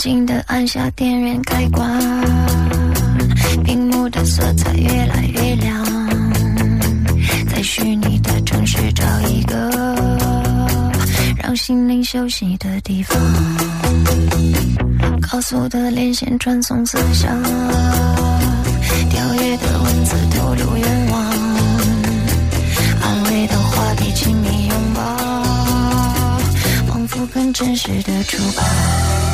静的按下电源开关，屏幕的色彩越来越亮，在虚拟的城市找一个让心灵休息的地方，高速的连线传送思想，跳跃的文字透露愿望，安慰的话题亲密拥抱，仿佛更真实的触碰。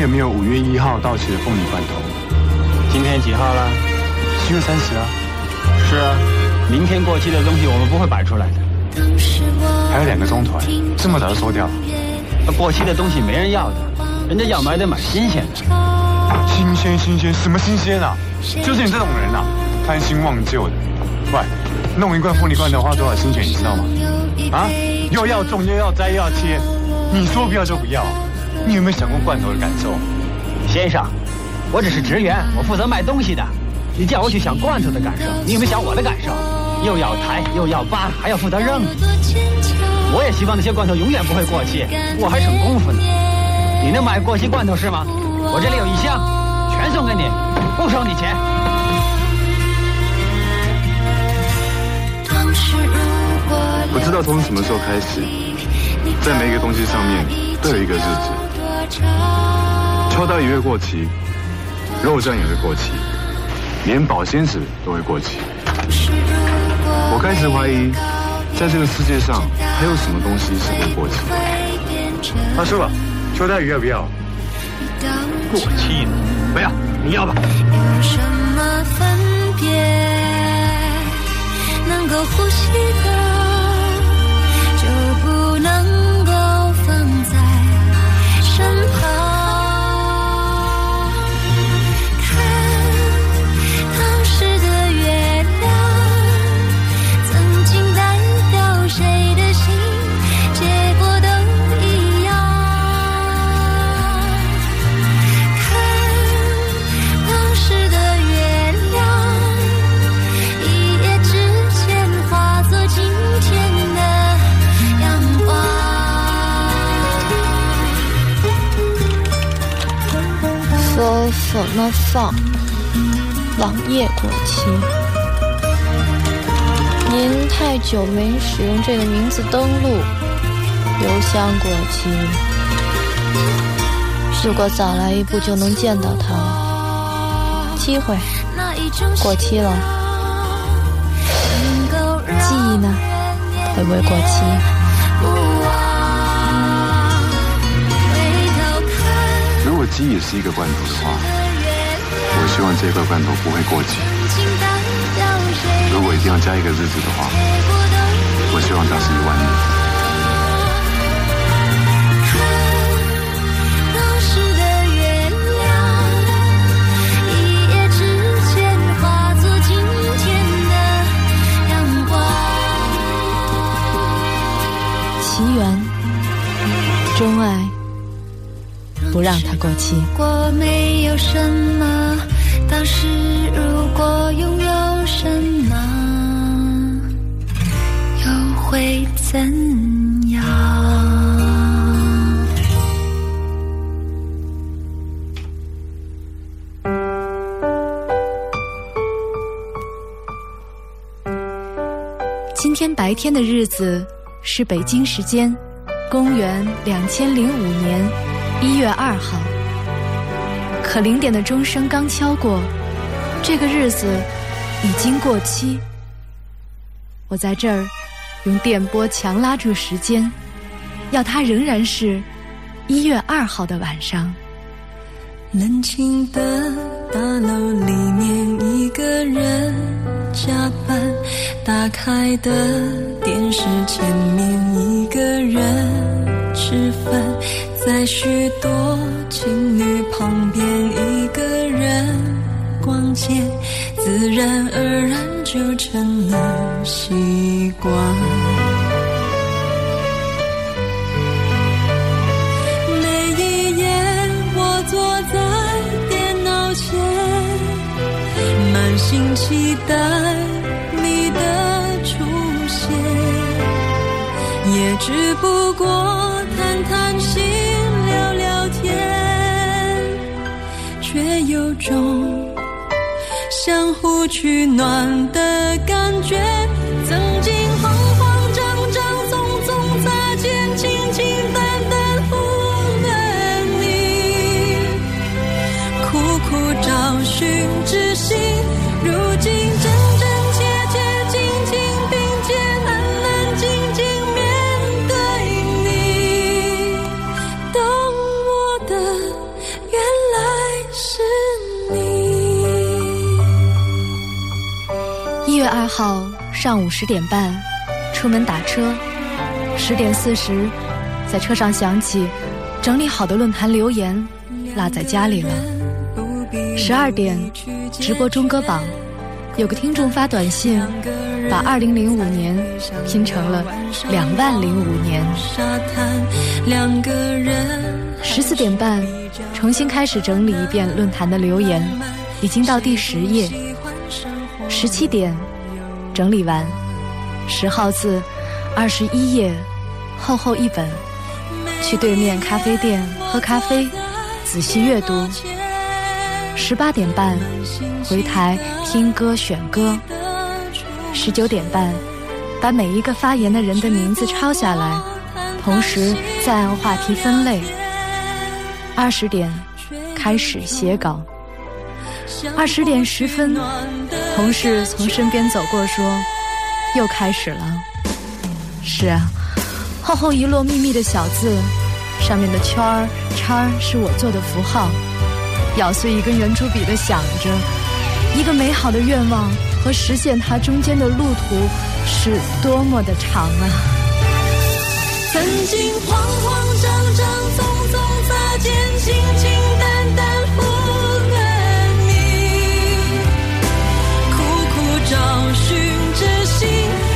有没有五月一号到期的凤梨罐头？今天几号了？七月三十啊，是啊，明天过期的东西我们不会摆出来的。还有两个钟头，这么早就收掉了？那过期的东西没人要的，人家要买得买新鲜的。新鲜新鲜，什么新鲜啊？就是你这种人啊，贪新忘旧的。喂，弄一罐凤梨罐头花多少心血，你知道吗？啊，又要种又要摘又要切，你说不要就不要，你有没有想过罐头的感受？先生，我只是职员，我负责卖东西的。你叫我去想罐头的感受，你有没有想我的感受？又要抬又要扒，还要负责扔。我也希望那些罐头永远不会过期，我还省功夫呢。你能买过期罐头是吗？我这里有一箱，全送给你，不收你钱。不知道从什么时候开始，在每一个东西上面都有一个日子。秋刀鱼会过期，肉酱也会过期，连保鲜纸都会过期。我开始怀疑，在这个世界上还有什么东西是会过期的。他说了，秋刀鱼要不要？过期的，不要，你要吧？有什么分别？能够呼吸的，怎么放？网页过期。您太久没使用这个名字登录，邮箱过期。如果早来一步就能见到他了，机会过期了。记忆呢？会不会过期？是一个罐头的话，我希望这块罐头不会过期。如果一定要加一个日子的话，我希望它是一万年。当时的月亮，一夜之间化作今天的阳光。奇缘，钟爱，不让它过期。如果没有什么，当时如果拥有什么，又会怎样？今天白天的日子是北京时间公元两千零五年一月二号，可零点的钟声刚敲过，这个日子已经过期。我在这儿用电波强拉住时间，要它仍然是一月二号的晚上。冷清的大楼里面，一个人加班，打开的电视前面，一个人吃饭，在许多情侣旁边一个人逛街自然而然就成了习惯每一夜我坐在电脑前满心期待你的出现也只不过中相互取暖的感觉。上午十点半出门打车，十点四十在车上想起整理好的论坛留言落在家里了。十二点直播中歌榜，有个听众发短信把二零零五年拼成了两万零五年。十四点半重新开始整理一遍论坛的留言，已经到第十页。十七点。整理完，十号字，二十一页，厚厚一本。去对面咖啡店喝咖啡，仔细阅读。十八点半，回台听歌选歌。十九点半，把每一个发言的人的名字抄下来，同时再按话题分类。二十点，开始写稿。二十点十分。同事从身边走过，说：“又开始了。”是啊，厚厚一摞密密的小字，上面的圈儿叉儿是我做的符号。咬碎一根圆珠笔的想着，一个美好的愿望和实现它中间的路途是多么的长啊！曾经慌慌张张，匆匆擦肩，轻轻找寻知心。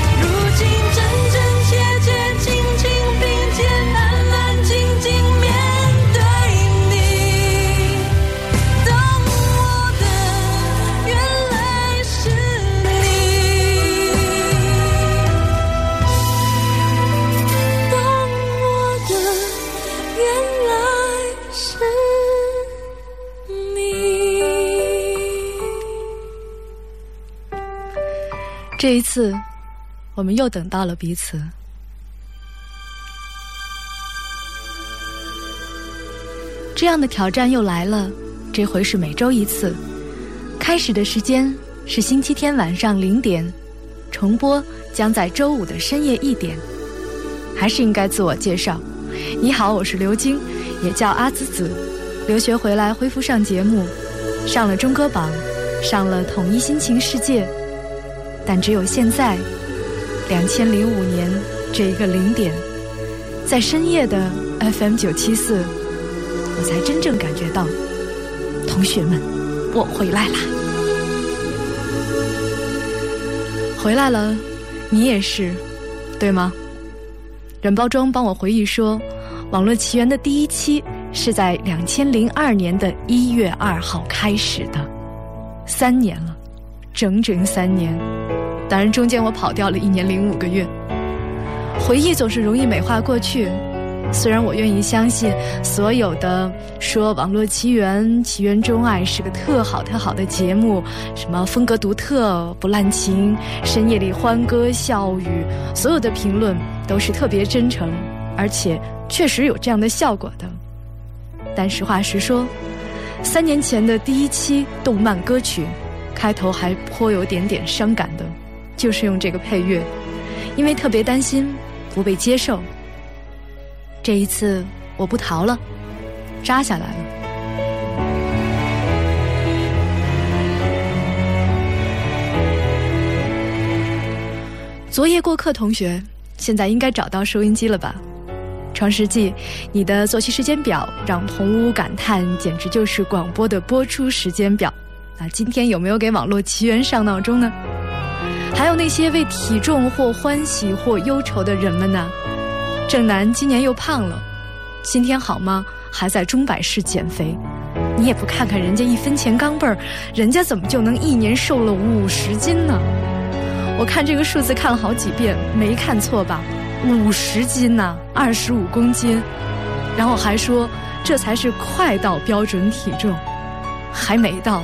这一次，我们又等到了彼此。这样的挑战又来了，这回是每周一次。开始的时间是星期天晚上零点，重播将在周五的深夜一点。还是应该自我介绍。你好，我是刘晶，也叫阿紫紫。留学回来恢复上节目，上了中歌榜，上了统一心情世界。但只有现在，两千零五年这一个零点，在深夜的 FM 九七四，我才真正感觉到，同学们，我回来啦！回来了，你也是，对吗？软包装帮我回忆说，网络奇缘的第一期是在两千零二年的一月二号开始的，三年了，整整三年。当然，中间我跑掉了一年零五个月。回忆总是容易美化过去，虽然我愿意相信所有的说《网络奇缘》《奇缘钟爱》是个特好特好的节目，什么风格独特、不滥情、深夜里欢歌笑语，所有的评论都是特别真诚，而且确实有这样的效果的。但实话实说，三年前的第一期动漫歌曲，开头还颇有点点伤感的。就是用这个配乐，因为特别担心不被接受。这一次我不逃了，扎下来了。昨夜过客同学，现在应该找到收音机了吧？创世纪，你的作息时间表让同屋感叹，简直就是广播的播出时间表。那今天有没有给网络奇缘上闹钟呢？还有那些为体重或欢喜或忧愁的人们呢？正南今年又胖了，今天好吗？还在钟摆式减肥。你也不看看人家一分钱钢镚儿，人家怎么就能一年瘦了五十斤呢？我看这个数字看了好几遍，没看错吧？五十斤呐，二十五公斤。然后还说这才是快到标准体重，还没到，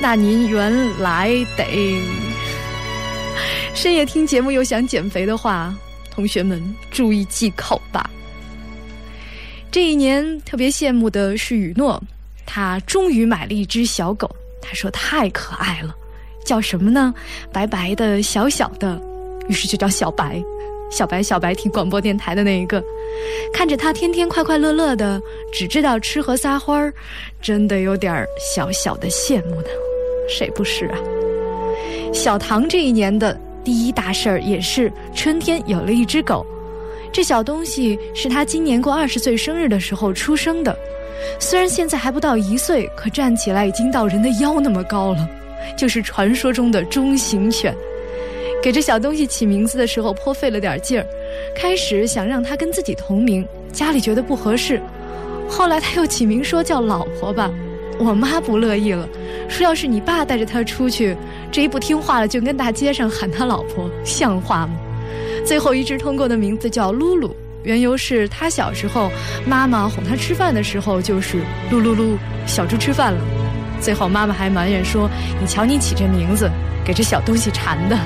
那您原来得。深夜听节目又想减肥的话，同学们注意忌口吧。这一年特别羡慕的是雨诺，他终于买了一只小狗，他说太可爱了，叫什么呢？白白的，小小的，于是就叫小白。小白小白听广播电台的那一个，看着他天天快快乐乐的，只知道吃和撒欢儿，真的有点小小的羡慕呢。谁不是啊？小唐这一年的第一大事儿也是春天有了一只狗。这小东西是他今年过二十岁生日的时候出生的，虽然现在还不到一岁，可站起来已经到人的腰那么高了，就是传说中的中型犬。给这小东西起名字的时候颇费了点劲儿，开始想让它跟自己同名，家里觉得不合适，后来他又起名说叫老婆吧，我妈不乐意了，说要是你爸带着他出去，这一不听话了就跟大街上喊他老婆，像话吗？最后一直通过的名字叫露露，缘由是他小时候妈妈哄他吃饭的时候就是噜噜噜，小猪吃饭了。最后妈妈还埋怨说：“你瞧你起这名字，给这小东西馋的。”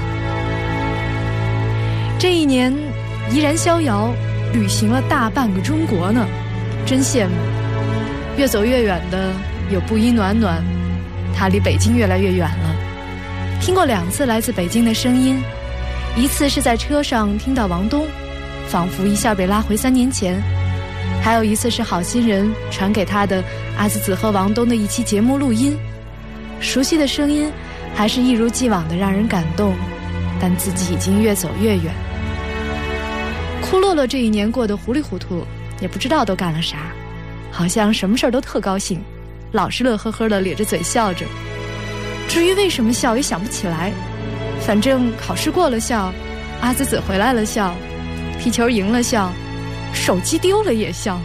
这一年怡然逍遥，旅行了大半个中国呢，真羡慕。越走越远的有布衣暖暖，他离北京越来越远了。听过两次来自北京的声音。一次是在车上听到王东，仿佛一下被拉回三年前；还有一次是好心人传给他的阿紫子和王东的一期节目录音，熟悉的声音，还是一如既往的让人感动，但自己已经越走越远。库洛洛这一年过得糊里糊涂，也不知道都干了啥，好像什么事儿都特高兴，老是乐呵呵的咧着嘴笑着。至于为什么笑，也想不起来。反正考试过了笑，阿紫紫回来了笑，踢球赢了笑，手机丢了也笑，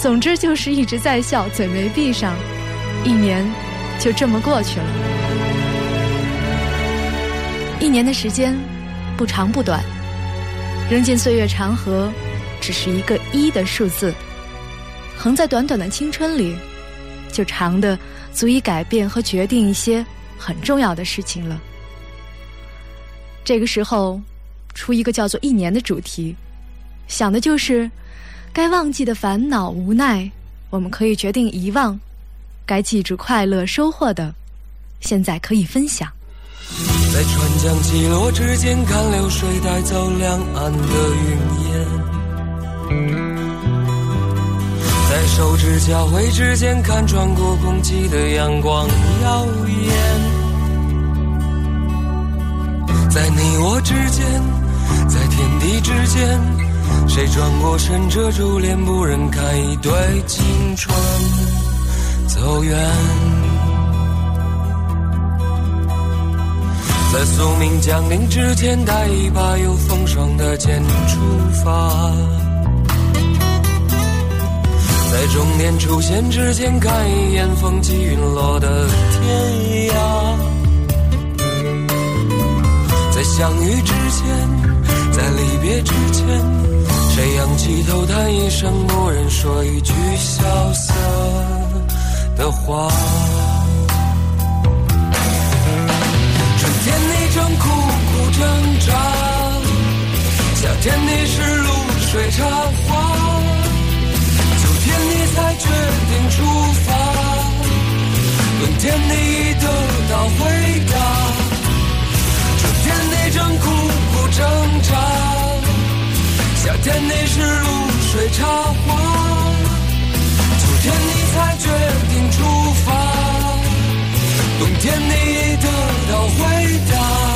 总之就是一直在笑，嘴没闭上，一年就这么过去了。一年的时间不长不短，扔进岁月长河，只是一个一的数字，横在短短的青春里，就长的足以改变和决定一些很重要的事情了。这个时候，出一个叫做“一年”的主题，想的就是该忘记的烦恼、无奈，我们可以决定遗忘；该记住快乐、收获的，现在可以分享。在川江起落之间，看流水带走两岸的云烟；在手指交汇之间，看穿过空气的阳光耀眼。在你我之间，在天地之间，谁转过身遮住脸，不忍看一对青春走远。在宿命降临之前，带一把有风霜的剑出发。在终点出现之前，看一眼风起云落的天涯。在相遇之前，在离别之前，谁仰起头叹一声，不忍说一句萧瑟的话。春天你正苦苦挣扎，夏天你是露水茶花，才决定出发，冬天你已得到回答。春天你正苦苦挣扎，夏天你是露水茶花，秋天你才决定出发，冬天你已得到回答。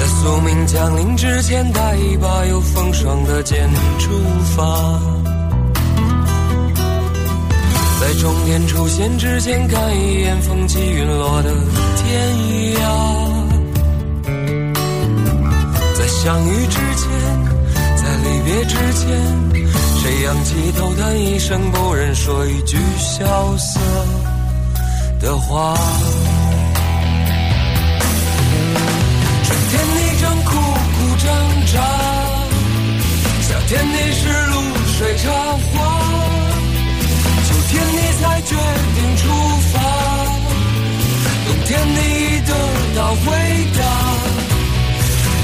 在宿命降临之前，带一把有风霜的剑出发。在终点出现之前，看一眼风起云落的天涯。在相遇之前，在离别之前，谁仰起头叹一声，不忍说一句萧瑟的话。天你正苦苦挣扎，夏天你是露水茶花，秋天你才决定出发，冬天你已得到回答。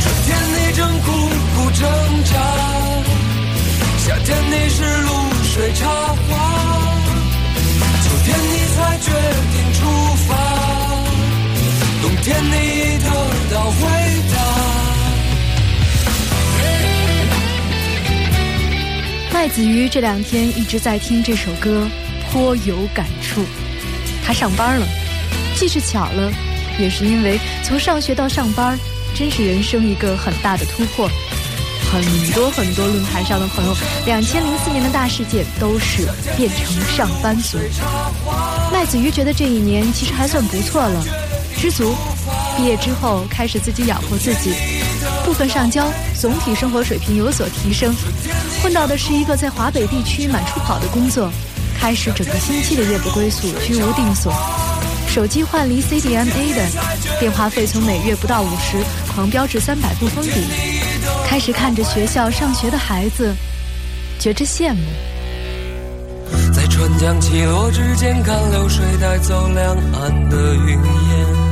春天你正苦苦挣扎，夏天你是露水茶花，秋天你才决定出发，冬天你已得到回麦子鱼这两天一直在听这首歌，颇有感触。他上班了，既是巧了，也是因为从上学到上班。真是人生一个很大的突破，很多很多论坛上的朋友，两千零四年的大事件都是变成上班族。麦子鱼觉得这一年其实还算不错了，知足。毕业之后开始自己养活自己，部分上交，总体生活水平有所提升。混到的是一个在华北地区满处跑的工作，开始整个星期的夜不归宿，居无定所。手机换离 CDMA 的电话费从每月不到五十狂飙至三百不封顶，开始看着学校上学的孩子，觉着羡慕。在春江起落之间，看流水带走两岸的云烟；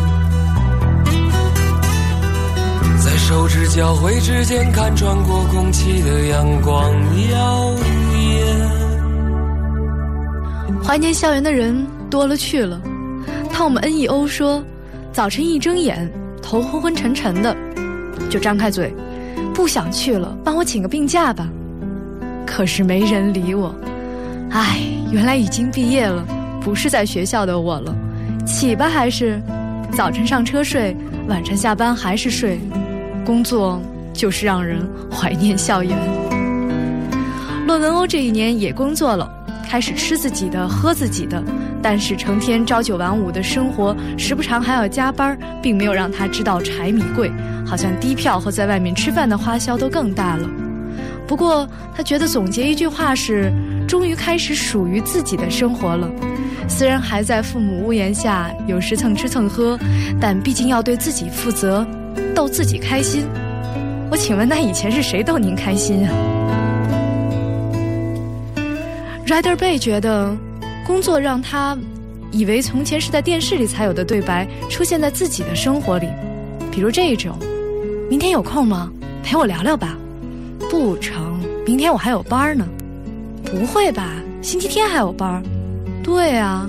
手指交汇之间，看穿过空气的阳光耀眼。怀念校园的人多了去了。汤姆 N E O 说：“早晨一睁眼，头昏昏沉沉的，就张开嘴，不想去了，帮我请个病假吧。可是没人理我。唉，原来已经毕业了，不是在学校的我了。起吧，还是早晨上车睡，晚上下班还是睡。工作就是让人怀念校园。论文欧这一年也工作了。”开始吃自己的，喝自己的，但是成天朝九晚五的生活，时不常还要加班，并没有让他知道柴米贵，好像低票和在外面吃饭的花销都更大了。不过他觉得总结一句话是：终于开始属于自己的生活了。虽然还在父母屋檐下，有时蹭吃蹭喝，但毕竟要对自己负责，逗自己开心。我请问，那以前是谁逗您开心啊？Rider Bay 觉得，工作让他以为从前是在电视里才有的对白出现在自己的生活里，比如这一种：“明天有空吗？陪我聊聊吧。”不成，明天我还有班呢。不会吧？星期天还有班？对啊，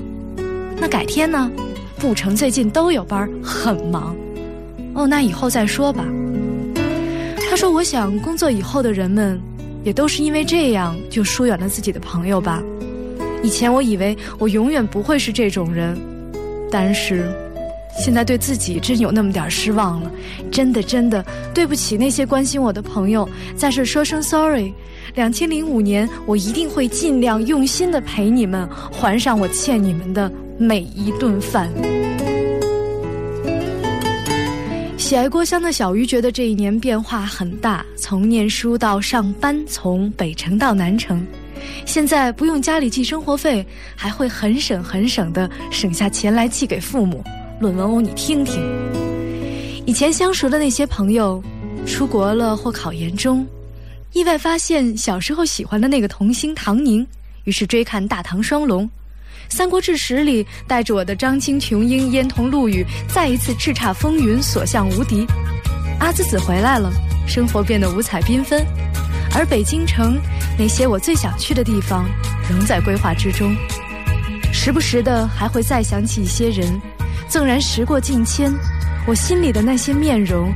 那改天呢？不成，最近都有班，很忙。哦，那以后再说吧。他说：“我想工作以后的人们。”也都是因为这样，就疏远了自己的朋友吧。以前我以为我永远不会是这种人，但是现在对自己真有那么点失望了。真的，真的对不起那些关心我的朋友，在这说声 sorry。两千零五年，我一定会尽量用心的陪你们，还上我欠你们的每一顿饭。喜爱郭襄的小鱼觉得这一年变化很大，从念书到上班，从北城到南城，现在不用家里寄生活费，还会很省很省的省下钱来寄给父母。论文哦，你听听，以前相熟的那些朋友，出国了或考研中，意外发现小时候喜欢的那个童星唐宁，于是追看《大唐双龙》。《三国志十》里带着我的张青、琼英、燕童、陆羽，再一次叱咤风云，所向无敌。阿兹子回来了，生活变得五彩缤纷。而北京城那些我最想去的地方，仍在规划之中。时不时的还会再想起一些人，纵然时过境迁，我心里的那些面容，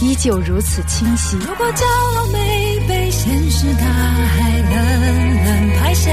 依旧如此清晰。如果骄傲没被现实大海冷冷拍下，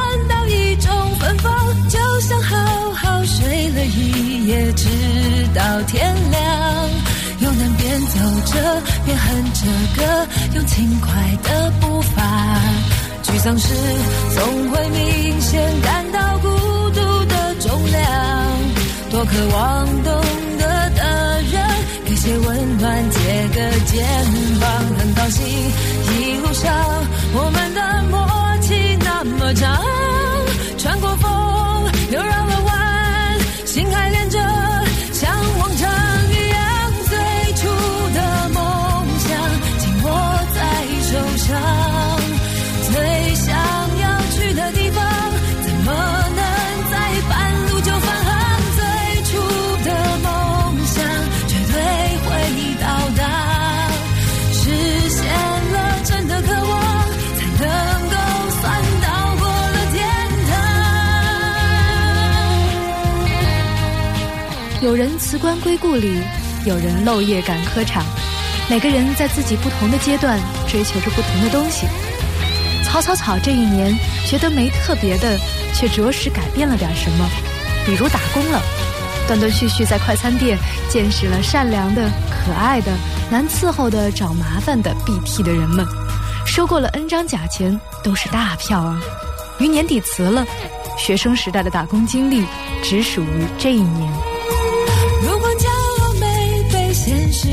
一种芬芳，就像好好睡了一夜，直到天亮。又能边走着边哼着歌，用轻快的步伐。沮丧时总会明显感到孤独的重量，多渴望懂得的人给些温暖，借个肩膀。很高兴一路上我们的默契那么长，穿过风又绕了弯，心还连着，像往常一样，最初的梦想紧握在手上，有人辞官归故里，有人漏夜赶科场，每个人在自己不同的阶段追求着不同的东西。草草草这一年觉得没特别的，却着实改变了点什么，比如打工了，断断续续在快餐店见识了善良的、可爱的、难伺候的、找麻烦的、BT 的人们，收过了 N 张假钱，都是大票啊。于年底辞了，学生时代的打工经历只属于这一年。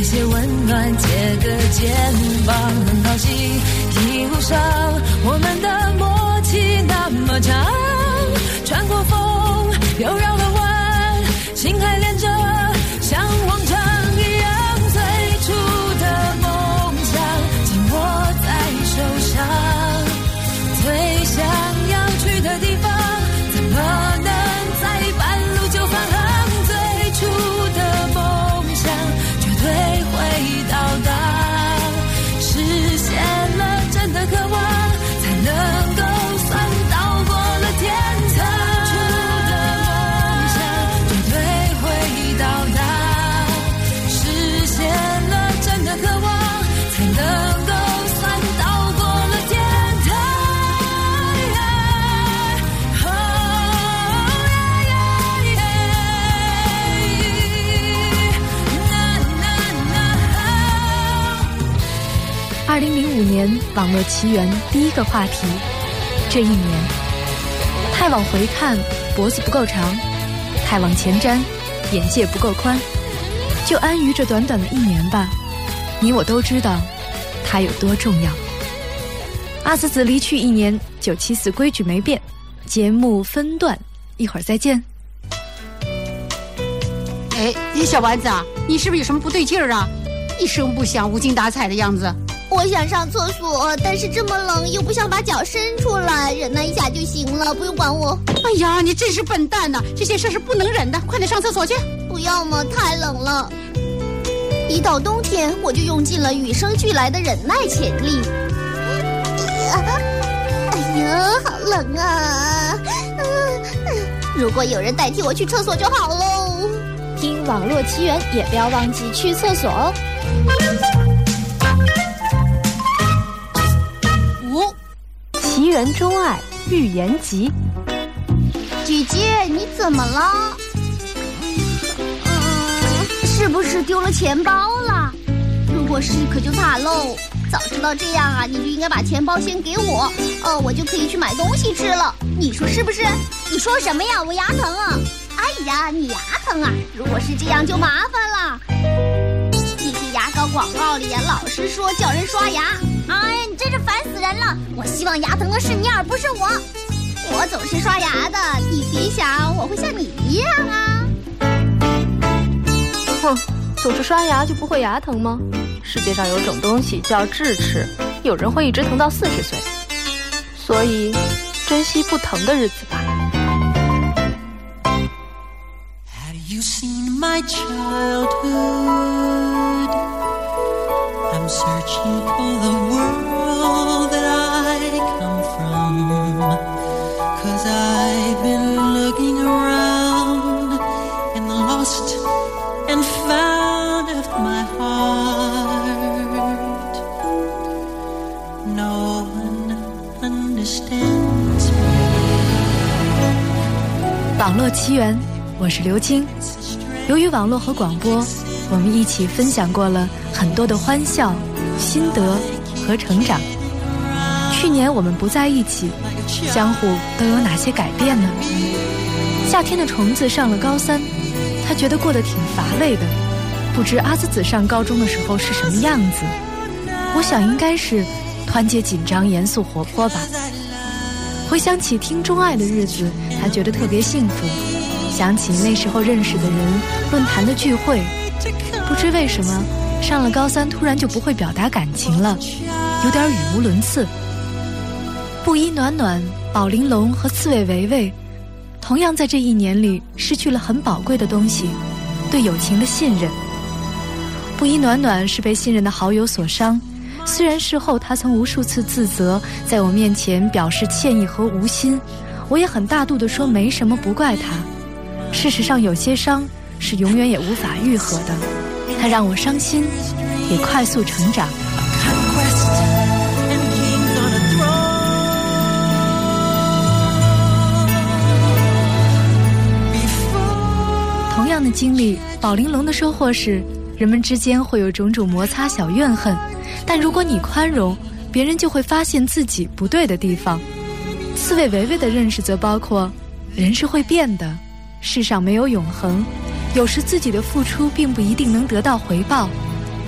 给些温暖，借个肩膀。很高兴一路上我们的默契那么长，穿过风又绕了弯，心还年，网络奇缘第一个话题。这一年，太往回看，脖子不够长；太往前瞻，眼界不够宽。就安于这短短的一年吧。你我都知道，它有多重要。阿紫子离去一年，九七四规矩没变，节目分段，一会儿再见。哎，小丸子啊，你是不是有什么不对劲儿啊？一声不响，无精打采的样子。我想上厕所，但是这么冷，又不想把脚伸出来，忍耐一下就行了，不用管我。哎呀，你真是笨蛋呐！这些事是不能忍的，快点上厕所去。不要嘛，太冷了。一到冬天，我就用尽了与生俱来的忍耐潜力。哎呀，哎呀，好冷啊！嗯如果有人代替我去厕所就好喽。听网络奇缘，也不要忘记去厕所哦。奇缘钟爱预言集，姐姐，你怎么了？嗯，是不是丢了钱包了？如果是，可就惨喽。早知道这样啊，你就应该把钱包先给我，呃，我就可以去买东西吃了。你说是不是？你说什么呀？我牙疼啊！哎呀，你牙疼啊！如果是这样就麻烦了。那些牙膏广告里呀老是说叫人刷牙，哎呀，你真是烦死人了！我希望牙疼的是你，而不是我。我总是刷牙的，你别想我会像你一样啊。哼，总是刷牙就不会牙疼吗？世界上有种东西叫智齿，有人会一直疼到四十岁，所以珍惜不疼的日子吧。Searching for the world that i come from. Cause i've been looking around in the lost and found of my heart. No one understands me. 网络奇缘我是刘青。由于网络和广播我们一起分享过了很多的欢笑、心得和成长。去年我们不在一起，相互都有哪些改变呢？夏天的虫子上了高三，他觉得过得挺乏味的。不知阿紫子上高中的时候是什么样子？我想应该是团结、紧张、严肃、活泼吧。回想起听钟爱的日子，他觉得特别幸福。想起那时候认识的人、论坛的聚会，不知为什么上了高三突然就不会表达感情了，有点语无伦次。布衣暖暖、宝玲珑和刺猬维维，同样在这一年里失去了很宝贵的东西——对友情的信任。布衣暖暖是被信任的好友所伤。虽然事后他曾无数次自责，在我面前表示歉意和无心，我也很大度地说没什么，不怪他。事实上，有些伤是永远也无法愈合的，它让我伤心，也快速成长。同样的经历，宝玲珑的收获是，人们之间会有种种摩擦、小怨恨。但如果你宽容，别人就会发现自己不对的地方。刺猬维维的认识则包括：人是会变的，世上没有永恒，有时自己的付出并不一定能得到回报，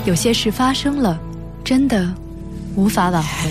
有些事发生了，真的无法挽回。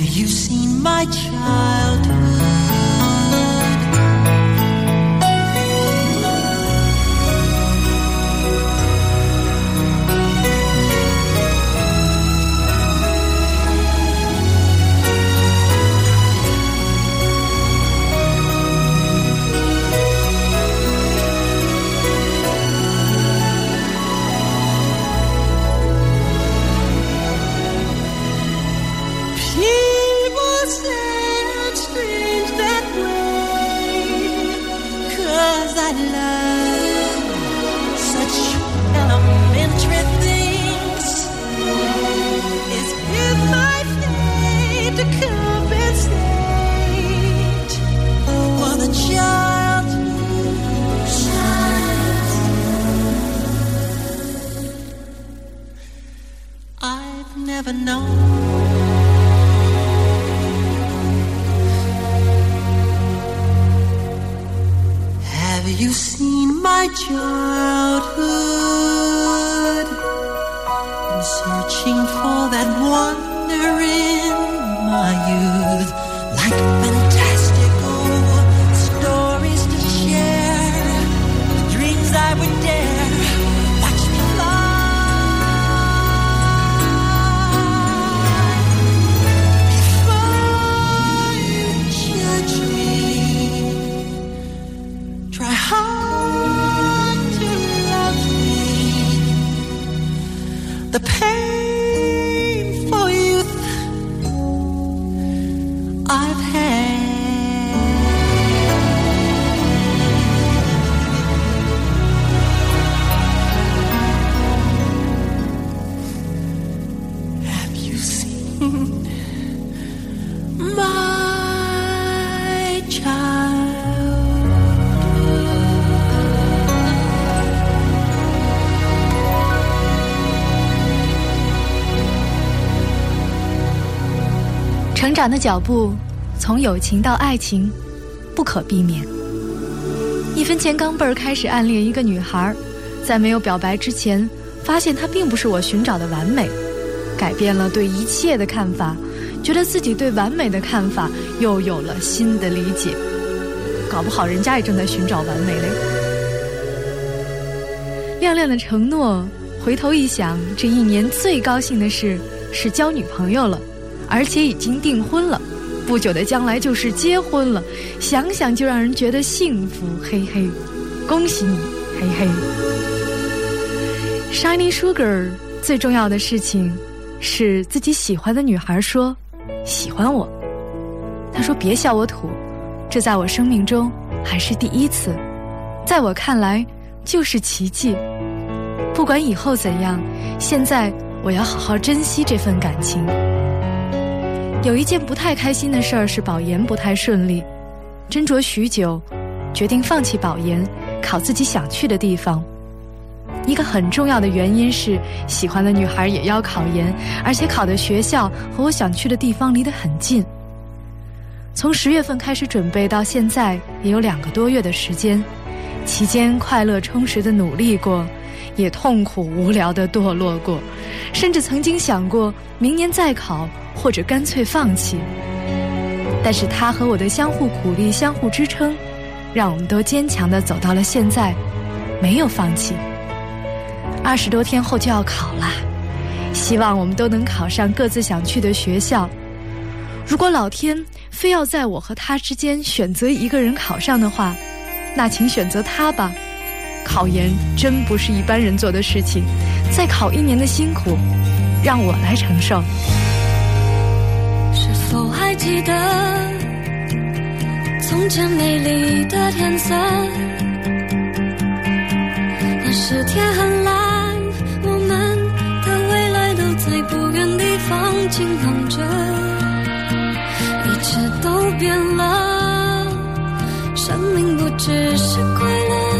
长的脚步，从友情到爱情，不可避免。一分钱钢镚儿开始暗恋一个女孩，在没有表白之前，发现她并不是我寻找的完美，改变了对一切的看法，觉得自己对完美的看法又有了新的理解。搞不好人家也正在寻找完美嘞。亮亮的承诺，回头一想，这一年最高兴的事是交女朋友了，而且已经订婚了，不久的将来就是结婚了，想想就让人觉得幸福，嘿嘿，恭喜你，嘿嘿。Shiny Sugar 最重要的事情是自己喜欢的女孩说喜欢我，她说别笑我土。这在我生命中还是第一次，在我看来就是奇迹。不管以后怎样，现在我要好好珍惜这份感情。有一件不太开心的事儿是保研不太顺利，斟酌许久，决定放弃保研，考自己想去的地方。一个很重要的原因是，喜欢的女孩也要考研，而且考的学校和我想去的地方离得很近。从十月份开始准备到现在，也有两个多月的时间，期间快乐充实的努力过，也痛苦无聊的堕落过，甚至曾经想过明年再考，或者干脆放弃。但是他和我的相互鼓励、相互支撑，让我们都坚强的走到了现在，没有放弃。二十多天后就要考啦，希望我们都能考上各自想去的学校。如果老天非要在我和他之间选择一个人考上的话，那请选择他吧。考研真不是一般人做的事情，再考一年的辛苦，让我来承受。是否还记得从前美丽的天色？那时天很蓝，我们的未来都在不远地方晴朗着。一切都变了，生命不只是快乐。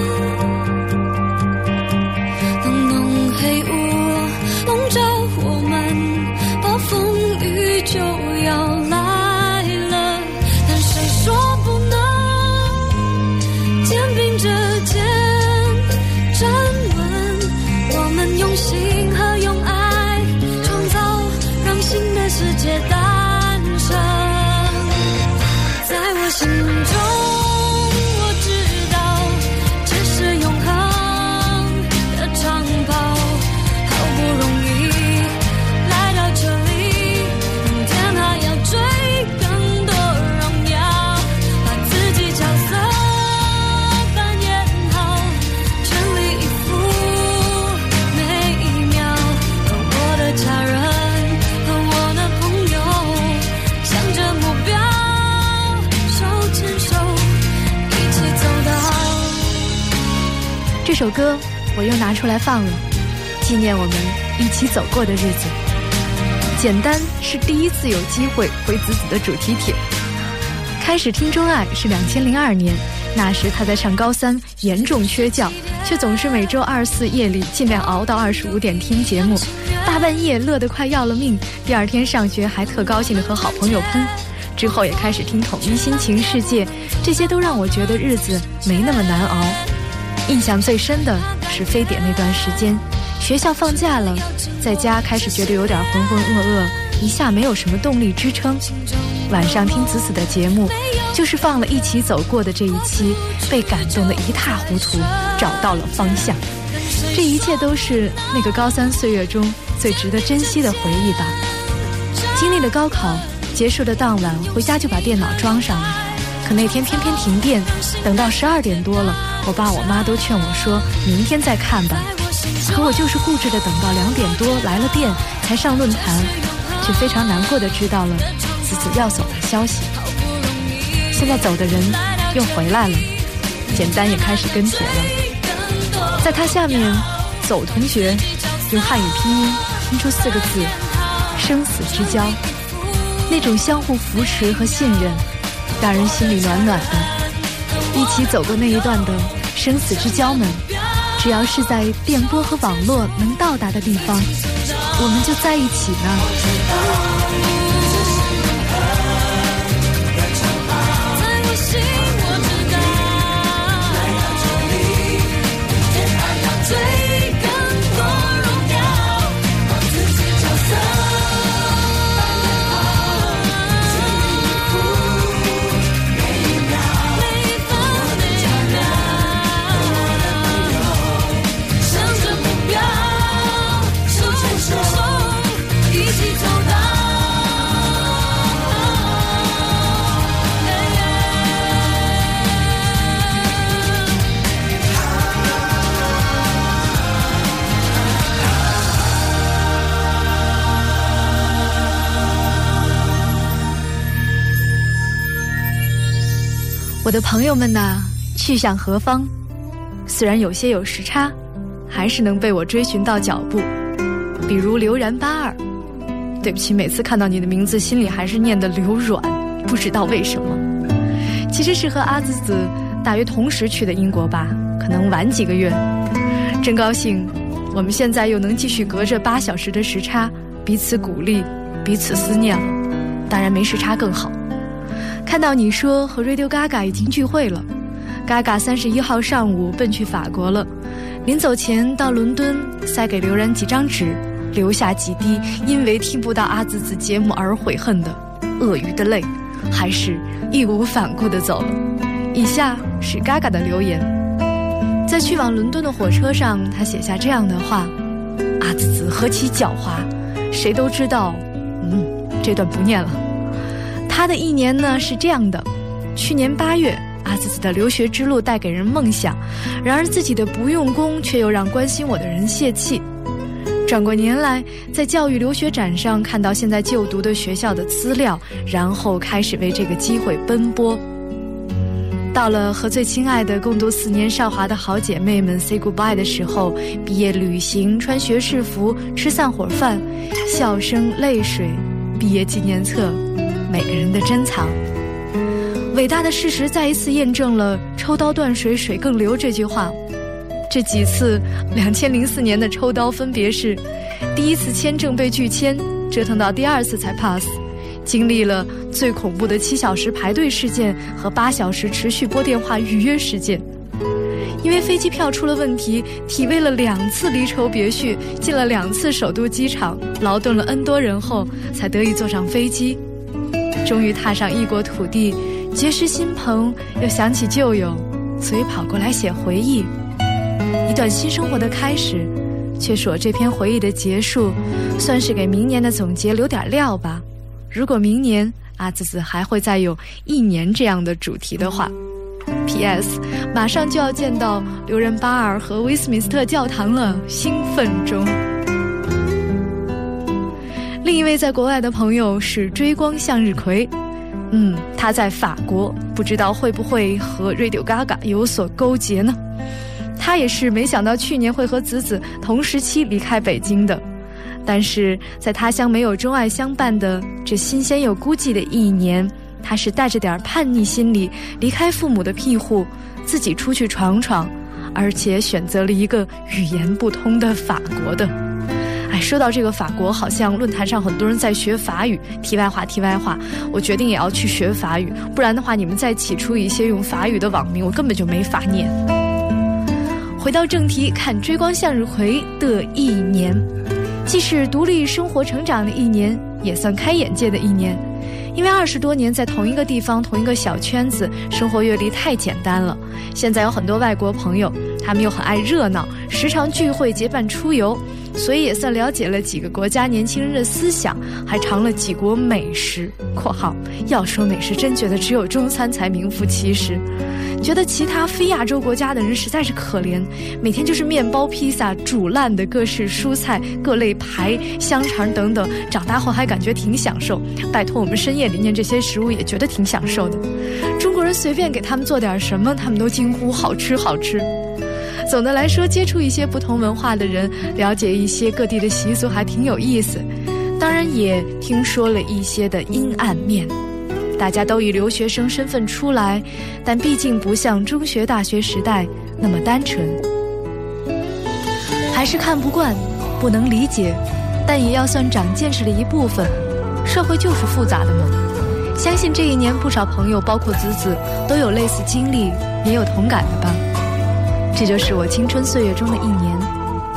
拿出来放了，纪念我们一起走过的日子。简单是第一次有机会回子子的主题帖。开始听钟爱是两千零二年，那时他在上高三，严重缺觉，却总是每周二四夜里尽量熬到二十五点听节目，大半夜乐得快要了命。第二天上学还特高兴的和好朋友喷。之后也开始听统一心情世界，这些都让我觉得日子没那么难熬。印象最深的是非典那段时间，学校放假了，在家开始觉得有点浑浑噩噩，一下没有什么动力支撑。晚上听子子的节目，就是放了一起走过的这一期，被感动得一塌糊涂，找到了方向。这一切都是那个高三岁月中最值得珍惜的回忆吧。经历了高考结束的当晚，回家就把电脑装上了。可那天偏偏停电，等到十二点多了，我爸我妈都劝我说明天再看吧。可我就是固执的等到两点多来了电才上论坛，却非常难过的知道了子子要走的消息。现在走的人又回来了，简单也开始跟帖了。在他下面，走同学用汉语拼音拼出四个字：生死之交。那种相互扶持和信任。让人心里暖暖的，一起走过那一段的生死之交们，只要是在电波和网络能到达的地方，我们就在一起呢。我的朋友们呐，去向何方？虽然有些有时差，还是能被我追寻到脚步。比如刘然八二，对不起，每次看到你的名字，心里还是念的刘软，不知道为什么。其实是和阿紫紫大约同时去的英国吧，可能晚几个月。真高兴，我们现在又能继续隔着八小时的时差，彼此鼓励，彼此思念了。当然没时差更好。看到你说和 Radio Gaga 已经聚会了，Gaga 三十一号上午奔去法国了，临走前到伦敦塞给刘然几张纸，留下几滴因为听不到阿紫紫节目而悔恨的鳄鱼的泪，还是义无反顾的走了。以下是 Gaga 的留言，在去往伦敦的火车上，他写下这样的话：阿紫紫何其狡猾，谁都知道。嗯，这段不念了。他的一年呢是这样的：去年八月，阿紫紫的留学之路带给人梦想，然而自己的不用功却又让关心我的人泄气。转过年来，在教育留学展上看到现在就读的学校的资料，然后开始为这个机会奔波。到了和最亲爱的共度四年少华的好姐妹们 say goodbye 的时候，毕业旅行、穿学士服、吃散伙饭、笑声、泪水、毕业纪念册。每个人的珍藏，伟大的事实再一次验证了“抽刀断水，水更流”这句话。这几次，两千零四年的抽刀分别是：第一次签证被拒签，折腾到第二次才 pass；经历了最恐怖的七小时排队事件和八小时持续拨电话预约事件。因为飞机票出了问题，体味了两次离愁别绪，进了两次首都机场，劳顿了 N 多人后，才得以坐上飞机。终于踏上异国土地，结识新朋，又想起旧友，所以跑过来写回忆，一段新生活的开始，却是我这篇回忆的结束，算是给明年的总结留点料吧。如果明年阿紫紫还会再有一年这样的主题的话，P.S. 马上就要见到刘仁巴尔和威斯敏斯特教堂了，兴奋中。一位在国外的朋友是追光向日葵，嗯，他在法国，不知道会不会和 Radio Gaga 有所勾结呢？他也是没想到去年会和子子同时期离开北京的，但是在他乡没有钟爱相伴的这新鲜又孤寂的一年，他是带着点叛逆心理离开父母的庇护，自己出去闯闯，而且选择了一个语言不通的法国的。说到这个法国，好像论坛上很多人在学法语。题外话，题外话，我决定也要去学法语，不然的话，你们再起出一些用法语的网名，我根本就没法念。回到正题，看追光向日葵的一年，既是独立生活成长的一年，也算开眼界的一年。因为二十多年在同一个地方、同一个小圈子，生活阅历太简单了。现在有很多外国朋友，他们又很爱热闹，时常聚会结伴出游。所以也算了解了几个国家年轻人的思想，还尝了几国美食（括号要说美食，真觉得只有中餐才名副其实）。觉得其他非亚洲国家的人实在是可怜，每天就是面包、披萨、煮烂的各式蔬菜、各类排、香肠等等。长大后还感觉挺享受。拜托，我们深夜里念这些食物也觉得挺享受的。中国人随便给他们做点什么，他们都惊呼好吃好吃。总的来说，接触一些不同文化的人，了解一些各地的习俗，还挺有意思。当然，也听说了一些的阴暗面。大家都以留学生身份出来，但毕竟不像中学、大学时代那么单纯。还是看不惯，不能理解，但也要算长见识的一部分。社会就是复杂的嘛。相信这一年，不少朋友，包括子子，都有类似经历，也有同感的吧。这就是我青春岁月中的一年，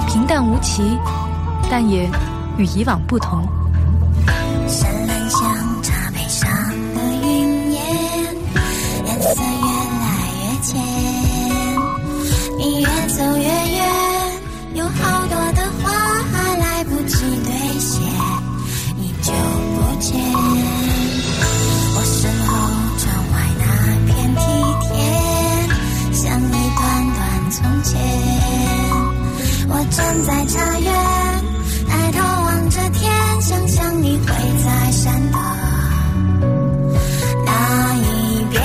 平淡无奇，但也与以往不同。站在茶园，抬头望着天，想象你会在山的那一边。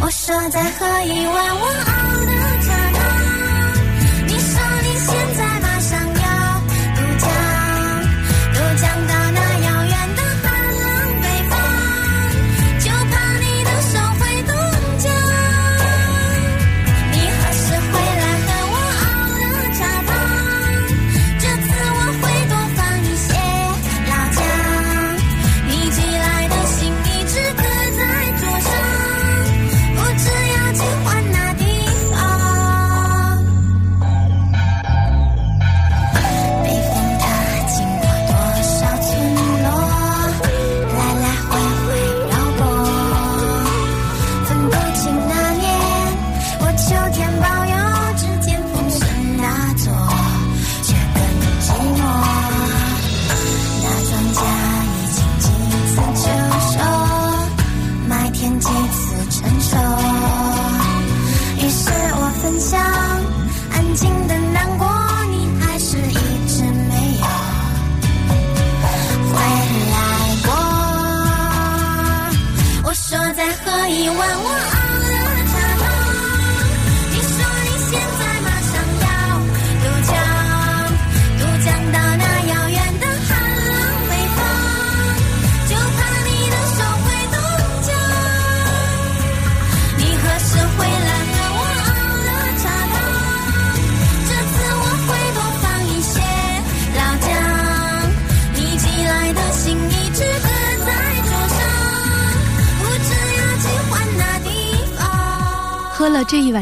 我说再喝一碗，我。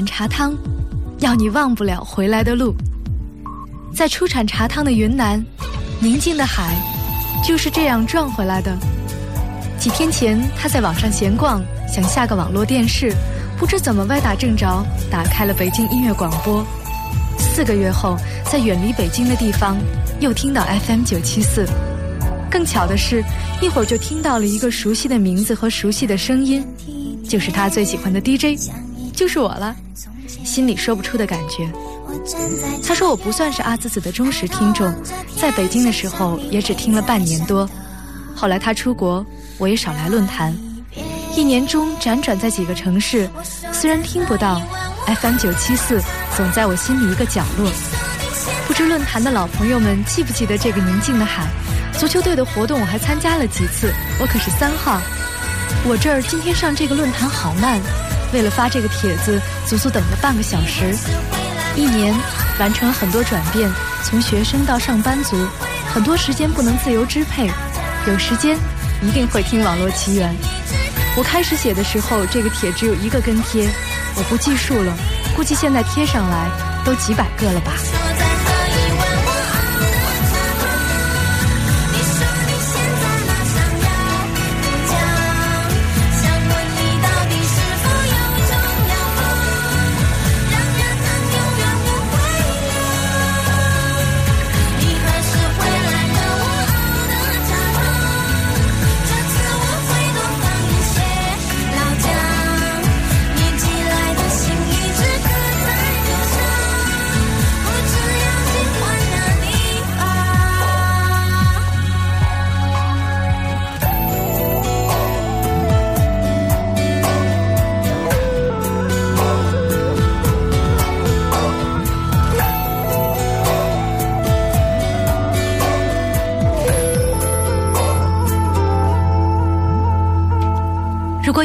茶汤，要你忘不了回来的路。在出产茶汤的云南，宁静的海就是这样赚回来的。几天前，他在网上闲逛，想下个网络电视，不知怎么歪打正着，打开了北京音乐广播。四个月后，在远离北京的地方，又听到 FM 九七四。更巧的是，一会儿就听到了一个熟悉的名字和熟悉的声音，就是他最喜欢的 DJ，就是我了。心里说不出的感觉。他说我不算是阿紫紫的忠实听众，在北京的时候也只听了半年多，后来他出国，我也少来论坛。一年中辗转在几个城市，虽然听不到 FM 九七四，总在我心里一个角落。不知论坛的老朋友们记不记得这个宁静的海？足球队的活动我还参加了几次，我可是三号。我这儿今天上这个论坛好慢，为了发这个帖子，足足等了半个小时。一年完成了很多转变，从学生到上班族，很多时间不能自由支配，有时间一定会听网络奇缘。我开始写的时候，这个帖只有一个跟贴，我不计数了，估计现在贴上来都几百个了吧。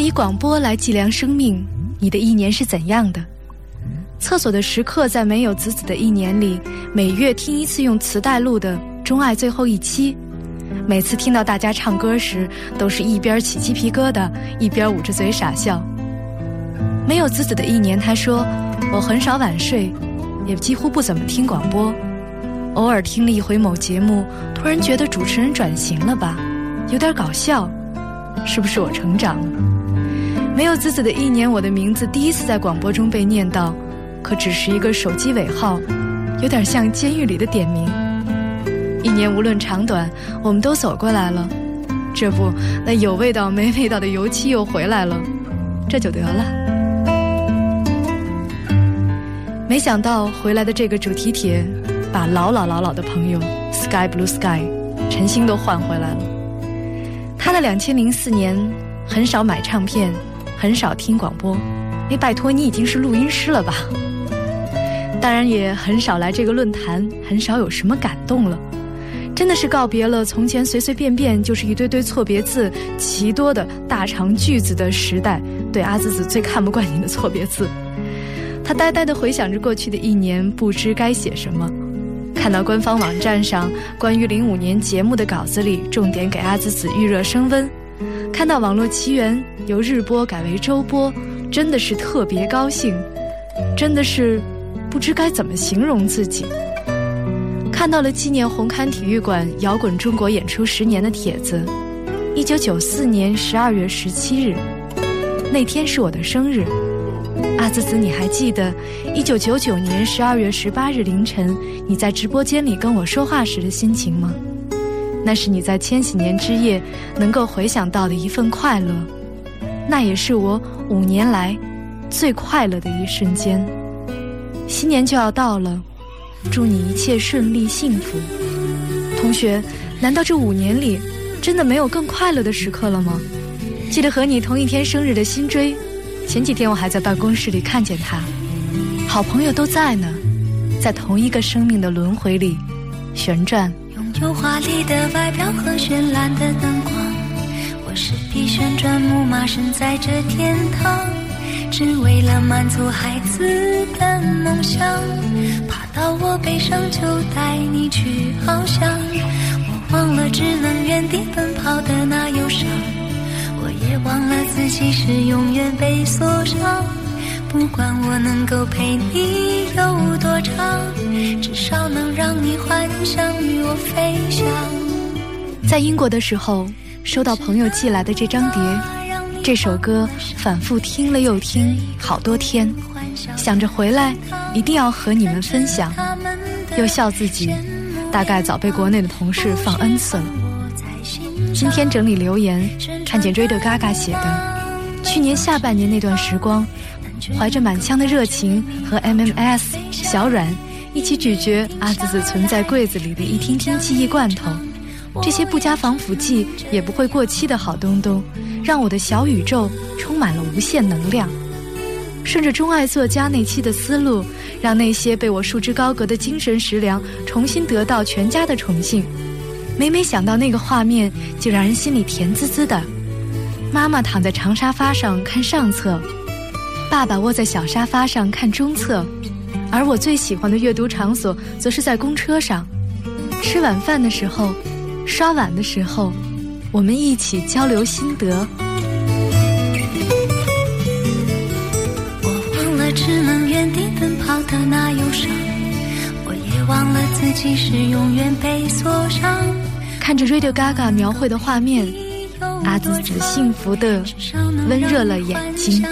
以广播来计量生命，你的一年是怎样的？厕所的时刻，在没有子子的一年里，每月听一次用磁带录的《钟爱最后一期》，每次听到大家唱歌时，都是一边起鸡皮疙瘩，一边捂着嘴傻笑。没有子子的一年，他说我很少晚睡，也几乎不怎么听广播，偶尔听了一回某节目，突然觉得主持人转型了吧，有点搞笑，是不是我成长了？没有子子的一年，我的名字第一次在广播中被念到，可只是一个手机尾号，有点像监狱里的点名。一年无论长短，我们都走过来了，这不，那有味道没味道的油漆又回来了，这就得了。没想到回来的这个主题帖，把老老老老的朋友 Sky Blue Sky 陈星都换回来了。他的两千零四年很少买唱片。很少听广播，哎，拜托，你已经是录音师了吧？当然也很少来这个论坛，很少有什么感动了。真的是告别了从前随随便便就是一堆堆错别字奇多的大长句子的时代。对阿紫紫最看不惯你的错别字。他呆呆地回想着过去的一年，不知该写什么。看到官方网站上关于零五年节目的稿子里，重点给阿紫紫预热升温。看到网络奇缘由日播改为周播，真的是特别高兴，真的是不知该怎么形容自己。看到了纪念红磡体育馆摇滚中国演出十年的帖子，一九九四年十二月十七日，那天是我的生日。阿紫紫，你还记得一九九九年十二月十八日凌晨你在直播间里跟我说话时的心情吗？那是你在千禧年之夜能够回想到的一份快乐，那也是我五年来最快乐的一瞬间。新年就要到了，祝你一切顺利幸福。同学，难道这五年里真的没有更快乐的时刻了吗？记得和你同一天生日的新追。前几天我还在办公室里看见他，好朋友都在呢，在同一个生命的轮回里旋转。有华丽的外表和绚烂的灯光，我是匹旋转木马，身在这天堂，只为了满足孩子的梦想。爬到我背上就带你去翱翔，我忘了只能原地奔跑的那忧伤。我也忘了自己是永远被锁上，不管我能够陪你有多长，至少能让你幻想与我飞翔。在英国的时候，收到朋友寄来的这张碟，这首歌反复听了又听，好多天，想着回来一定要和你们分享，又笑自己，大概早被国内的同事放 N 次了。今天整理留言，看见 Radio Gaga 写的，去年下半年那段时光，怀着满腔的热情和 MMS 小阮一起咀嚼阿紫紫存在柜子里的一听听记忆罐头，这些不加防腐剂也不会过期的好东东，让我的小宇宙充满了无限能量。顺着钟爱作家那期的思路，让那些被我束之高阁的精神食粮重新得到全家的宠幸。每每想到那个画面，就让人心里甜滋滋的。妈妈躺在长沙发上看上册，爸爸窝在小沙发上看中册，而我最喜欢的阅读场所，则是在公车上。吃晚饭的时候，刷碗的时候，我们一起交流心得。我忘了只能原地奔跑的那忧伤，我也忘了自己是永远被锁上。看着 Radio Gaga 描绘的画面，阿紫紫幸福的温热了眼睛。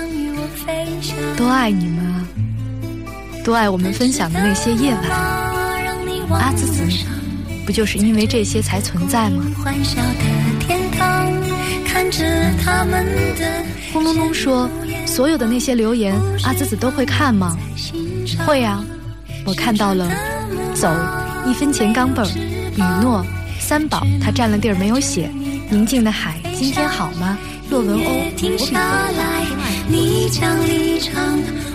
多爱你们啊！多爱我们分享的那些夜晚。阿紫紫，不就是因为这些才存在吗？轰隆隆说，所有的那些留言，阿紫紫都会看吗？会呀，我看到了。走，一分钱钢镚儿，雨诺。三宝，他占了地儿没有写。宁静的海，今天好吗？洛文欧，我比昨天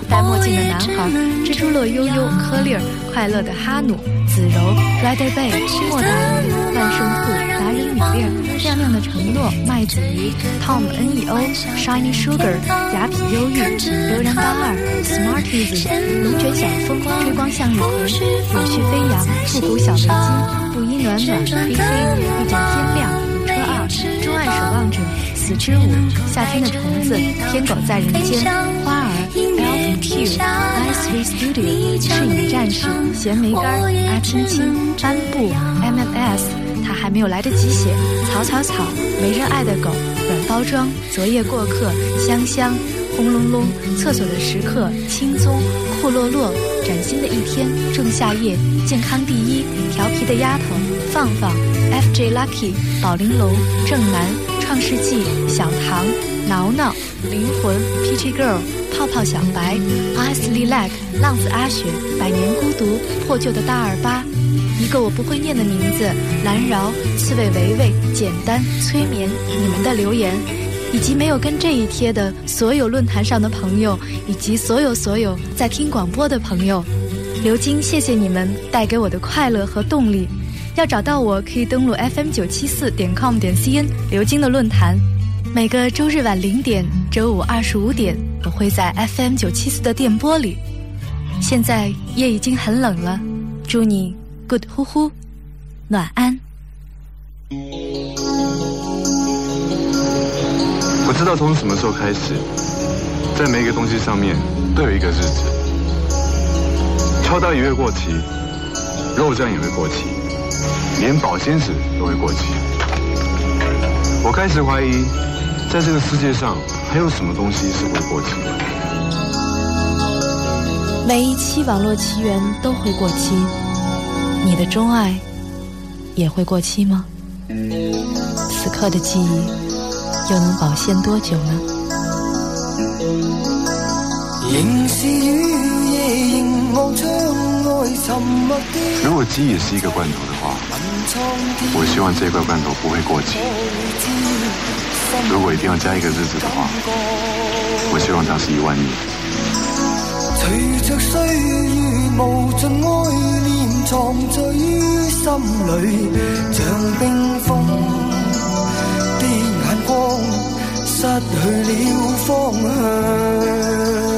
戴墨镜的男孩，蜘蛛乐悠悠，科利尔，快乐的哈努，子柔，Rider Bay，莫达尼，万圣兔，达人米粒，亮亮的承诺，麦子鱼，Tom N E O，Shiny Sugar，雅痞忧郁，悠然八二，Smarties，龙卷小风，追光向日葵，柳絮飞扬，复古小围巾。布衣暖暖，黑黑，遇见天亮，车二，钟爱守望者，死之舞，夏天的虫子，天狗在人间，花儿，L Q i Three Studio，赤影战士，咸梅干，阿青青，斑布，M M S，他还没有来得及写，草草草，没人爱的狗，软包装，昨夜过客，香香，轰隆隆，厕所的时刻，青葱，库洛洛。崭新的一天，仲夏夜，健康第一，调皮的丫头，放放，FJ Lucky，宝玲珑，正南，创世纪，小唐，挠挠，灵魂，Peachy Girl，泡泡小白，Ice Lilac，浪子阿雪，百年孤独，破旧的大二八，一个我不会念的名字，蓝饶，刺猬维维，简单，催眠，你们的留言。以及没有跟这一贴的所有论坛上的朋友，以及所有所有在听广播的朋友，刘晶，谢谢你们带给我的快乐和动力。要找到我，可以登录 fm 九七四点 com 点 cn 刘晶的论坛。每个周日晚零点，周五二十五点，我会在 fm 九七四的电波里。现在夜已经很冷了，祝你 good 呼呼，暖安。我知道从什么时候开始，在每一个东西上面都有一个日子。超大也会过期，肉酱也会过期，连保鲜纸都会过期。我开始怀疑，在这个世界上还有什么东西是会过期的？每一期网络奇缘都会过期，你的钟爱也会过期吗？此刻的记忆。又能保鲜多久呢？如果鸡也是一个罐头我希望这块罐头不会过期。如果一定要加一个日子的话我希望它是一万年随着岁月无尽爱念藏在于心里像冰封的眼光失去了方向。